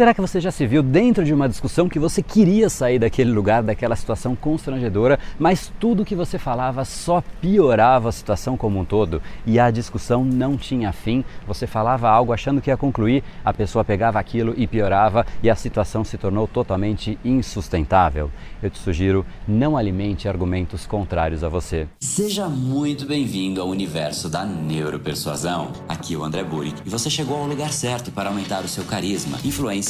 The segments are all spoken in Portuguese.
Será que você já se viu dentro de uma discussão que você queria sair daquele lugar, daquela situação constrangedora, mas tudo que você falava só piorava a situação como um todo e a discussão não tinha fim? Você falava algo achando que ia concluir, a pessoa pegava aquilo e piorava e a situação se tornou totalmente insustentável. Eu te sugiro, não alimente argumentos contrários a você. Seja muito bem-vindo ao universo da neuropersuasão. Aqui é o André Burick e você chegou ao lugar certo para aumentar o seu carisma, influência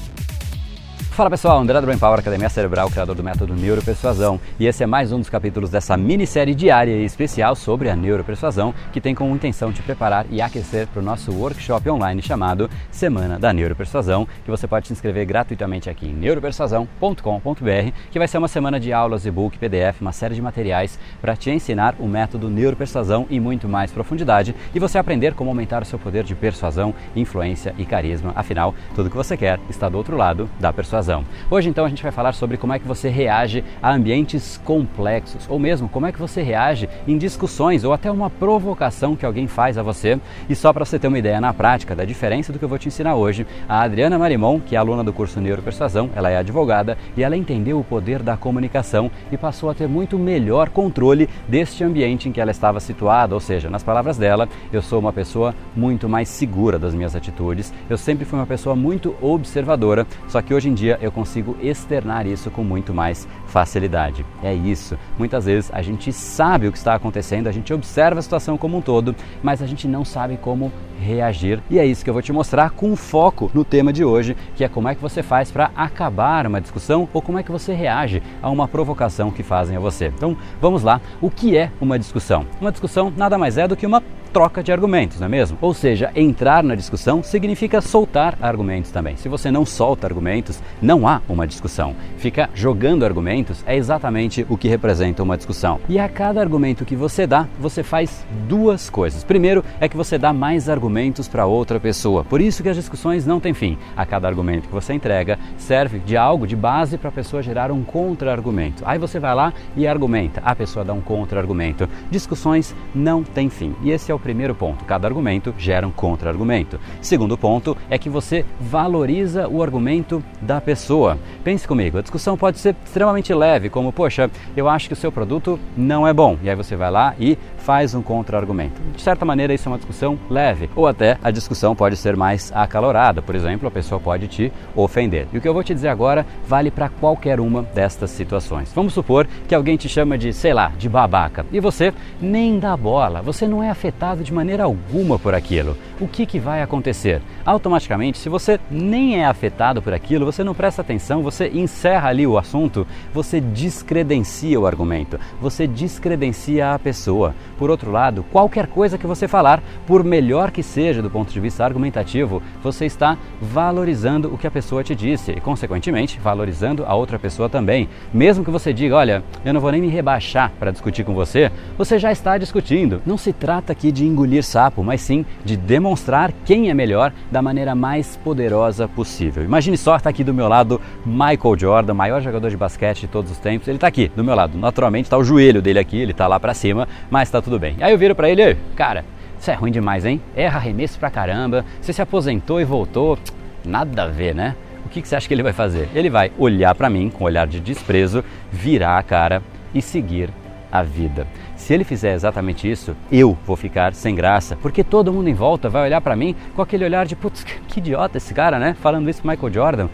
Fala pessoal, André do Brain Power, Academia Cerebral, criador do método Neuropersuasão, e esse é mais um dos capítulos dessa minissérie diária e especial sobre a neuropersuasão, que tem como intenção te preparar e aquecer para o nosso workshop online chamado Semana da Neuropersuasão, que você pode se inscrever gratuitamente aqui em neuropersuasão.com.br, que vai ser uma semana de aulas, e-book, PDF, uma série de materiais para te ensinar o método Neuropersuasão em muito mais profundidade e você aprender como aumentar o seu poder de persuasão, influência e carisma. Afinal, tudo que você quer está do outro lado da persuasão. Hoje então a gente vai falar sobre como é que você reage a ambientes complexos, ou mesmo como é que você reage em discussões ou até uma provocação que alguém faz a você. E só para você ter uma ideia na prática da diferença do que eu vou te ensinar hoje, a Adriana Marimon, que é aluna do curso Neuropersuasão, ela é advogada e ela entendeu o poder da comunicação e passou a ter muito melhor controle deste ambiente em que ela estava situada, ou seja, nas palavras dela, eu sou uma pessoa muito mais segura das minhas atitudes, eu sempre fui uma pessoa muito observadora, só que hoje em dia dia eu consigo externar isso com muito mais facilidade. É isso. Muitas vezes a gente sabe o que está acontecendo, a gente observa a situação como um todo, mas a gente não sabe como reagir. E é isso que eu vou te mostrar com foco no tema de hoje, que é como é que você faz para acabar uma discussão ou como é que você reage a uma provocação que fazem a você. Então, vamos lá. O que é uma discussão? Uma discussão nada mais é do que uma troca de argumentos, não é mesmo? Ou seja, entrar na discussão significa soltar argumentos também. Se você não solta argumentos, não há uma discussão. Ficar jogando argumentos é exatamente o que representa uma discussão. E a cada argumento que você dá, você faz duas coisas. Primeiro é que você dá mais argumentos para outra pessoa. Por isso que as discussões não têm fim. A cada argumento que você entrega serve de algo de base para a pessoa gerar um contra-argumento. Aí você vai lá e argumenta, a pessoa dá um contra-argumento. Discussões não têm fim. E esse é o primeiro ponto. Cada argumento gera um contra-argumento. Segundo ponto é que você valoriza o argumento da pessoa. Pense comigo, a discussão pode ser extremamente leve, como, poxa, eu acho que o seu produto não é bom. E aí você vai lá e faz um contra-argumento. De certa maneira, isso é uma discussão leve. Ou até a discussão pode ser mais acalorada. Por exemplo, a pessoa pode te ofender. E o que eu vou te dizer agora vale para qualquer uma destas situações. Vamos supor que alguém te chama de, sei lá, de babaca. E você nem dá bola. Você não é afetado de maneira alguma por aquilo. O que, que vai acontecer? Automaticamente, se você nem é afetado por aquilo, você não presta atenção, você encerra ali o assunto, você descredencia o argumento, você descredencia a pessoa. Por outro lado, qualquer coisa que você falar, por melhor que seja do ponto de vista argumentativo, você está valorizando o que a pessoa te disse e, consequentemente, valorizando a outra pessoa também. Mesmo que você diga, olha, eu não vou nem me rebaixar para discutir com você, você já está discutindo. Não se trata aqui de engolir sapo, mas sim de demonstrar quem é melhor da maneira mais poderosa possível. Imagine só, está aqui do meu lado Michael Jordan, maior jogador de basquete de todos os tempos. Ele está aqui do meu lado. Naturalmente está o joelho dele aqui, ele está lá para cima, mas está tudo tudo bem. Aí eu viro para ele, cara, isso é ruim demais, hein? Erra arremesso pra caramba, você se aposentou e voltou, nada a ver, né? O que, que você acha que ele vai fazer? Ele vai olhar para mim com um olhar de desprezo, virar a cara e seguir a vida. Se ele fizer exatamente isso, eu vou ficar sem graça, porque todo mundo em volta vai olhar para mim com aquele olhar de putz, que idiota esse cara, né? Falando isso Michael Jordan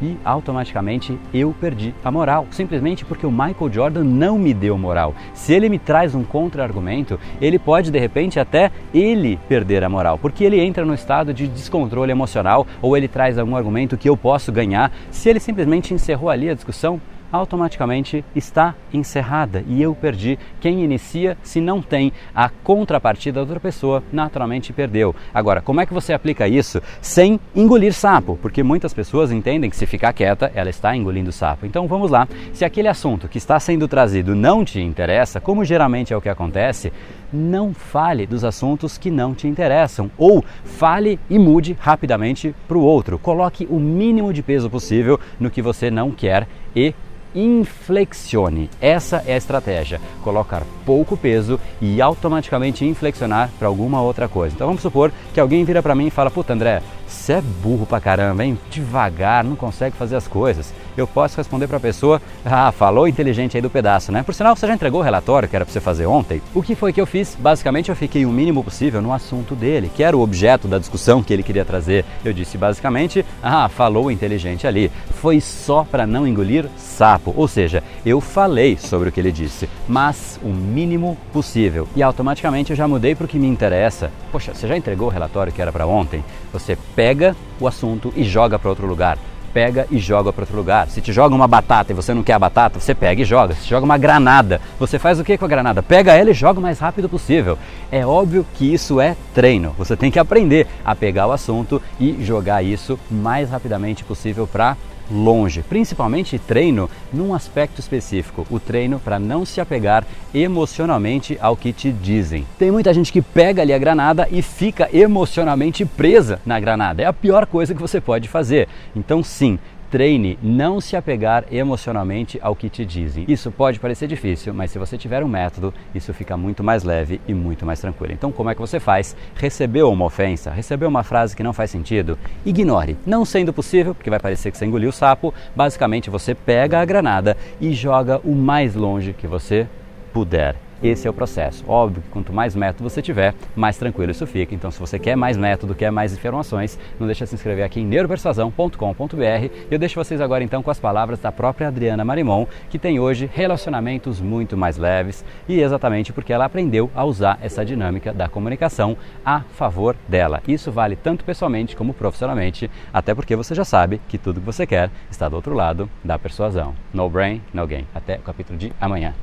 e automaticamente eu perdi a moral, simplesmente porque o Michael Jordan não me deu moral. Se ele me traz um contra-argumento, ele pode de repente até ele perder a moral, porque ele entra no estado de descontrole emocional ou ele traz algum argumento que eu posso ganhar. Se ele simplesmente encerrou ali a discussão, automaticamente está encerrada e eu perdi. Quem inicia, se não tem a contrapartida da outra pessoa, naturalmente perdeu. Agora, como é que você aplica isso sem engolir sapo? Porque muitas pessoas entendem que se ficar quieta, ela está engolindo sapo. Então vamos lá. Se aquele assunto que está sendo trazido não te interessa, como geralmente é o que acontece, não fale dos assuntos que não te interessam ou fale e mude rapidamente para o outro. Coloque o mínimo de peso possível no que você não quer e inflexione. Essa é a estratégia: colocar pouco peso e automaticamente inflexionar para alguma outra coisa. Então vamos supor que alguém vira para mim e fala: Puta, André, você é burro pra caramba, hein? Devagar, não consegue fazer as coisas. Eu posso responder para a pessoa: Ah, falou inteligente aí do pedaço, né? Por sinal, você já entregou o relatório que era para você fazer ontem? O que foi que eu fiz? Basicamente, eu fiquei o mínimo possível no assunto dele, que era o objeto da discussão que ele queria trazer. Eu disse basicamente: Ah, falou inteligente ali. Foi só para não engolir sapo. Ou seja, eu falei sobre o que ele disse, mas o mínimo possível. E automaticamente eu já mudei para o que me interessa. Poxa, você já entregou o relatório que era para ontem? Você pega o assunto e joga para outro lugar pega e joga para outro lugar. Se te joga uma batata e você não quer a batata, você pega e joga. Se te joga uma granada, você faz o que com a granada? Pega ela e joga o mais rápido possível. É óbvio que isso é treino. Você tem que aprender a pegar o assunto e jogar isso mais rapidamente possível para longe, principalmente treino num aspecto específico, o treino para não se apegar emocionalmente ao que te dizem. Tem muita gente que pega ali a granada e fica emocionalmente presa na granada. É a pior coisa que você pode fazer. Então, sim, treine não se apegar emocionalmente ao que te dizem. Isso pode parecer difícil, mas se você tiver um método, isso fica muito mais leve e muito mais tranquilo. Então, como é que você faz? Recebeu uma ofensa, recebeu uma frase que não faz sentido? Ignore. Não sendo possível, porque vai parecer que você engoliu o sapo, basicamente você pega a granada e joga o mais longe que você puder. Esse é o processo. Óbvio que quanto mais método você tiver, mais tranquilo isso fica. Então, se você quer mais método, quer mais informações, não deixa de se inscrever aqui em neuropersuasão.com.br. Eu deixo vocês agora então com as palavras da própria Adriana Marimon, que tem hoje relacionamentos muito mais leves e exatamente porque ela aprendeu a usar essa dinâmica da comunicação a favor dela. Isso vale tanto pessoalmente como profissionalmente, até porque você já sabe que tudo que você quer está do outro lado da persuasão. No brain, no gain. Até o capítulo de amanhã.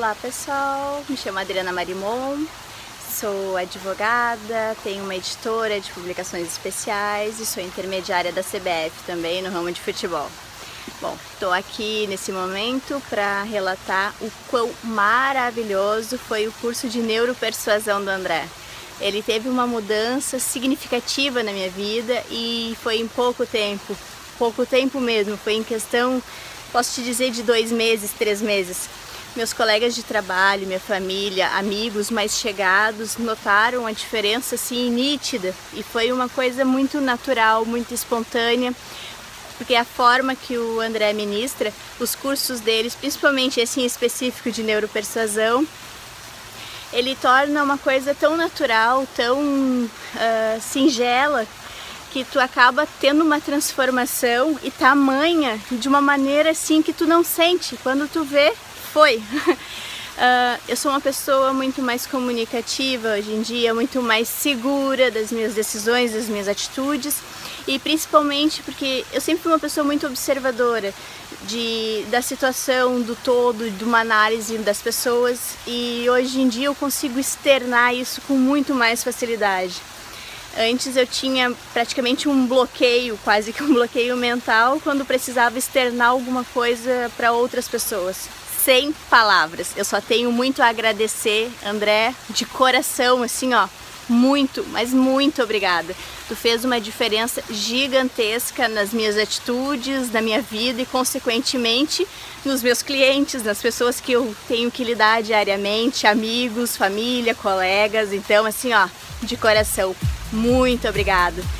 Olá pessoal, me chamo Adriana Marimon, sou advogada, tenho uma editora de publicações especiais e sou intermediária da CBF também no ramo de futebol. Bom, estou aqui nesse momento para relatar o quão maravilhoso foi o curso de neuropersuasão do André. Ele teve uma mudança significativa na minha vida e foi em pouco tempo, pouco tempo mesmo, foi em questão, posso te dizer, de dois meses, três meses meus colegas de trabalho, minha família, amigos mais chegados notaram a diferença assim nítida e foi uma coisa muito natural, muito espontânea, porque a forma que o André ministra, os cursos deles, principalmente esse em específico de neuropersuasão, ele torna uma coisa tão natural, tão uh, singela, que tu acaba tendo uma transformação e tamanha de uma maneira assim que tu não sente. Quando tu vê, foi. Uh, eu sou uma pessoa muito mais comunicativa hoje em dia, muito mais segura das minhas decisões, das minhas atitudes e principalmente porque eu sempre fui uma pessoa muito observadora de, da situação, do todo, de uma análise das pessoas e hoje em dia eu consigo externar isso com muito mais facilidade. Antes eu tinha praticamente um bloqueio, quase que um bloqueio mental, quando precisava externar alguma coisa para outras pessoas sem palavras. Eu só tenho muito a agradecer, André, de coração, assim, ó. Muito, mas muito obrigada. Tu fez uma diferença gigantesca nas minhas atitudes, na minha vida e, consequentemente, nos meus clientes, nas pessoas que eu tenho que lidar diariamente, amigos, família, colegas. Então, assim, ó, de coração, muito obrigada.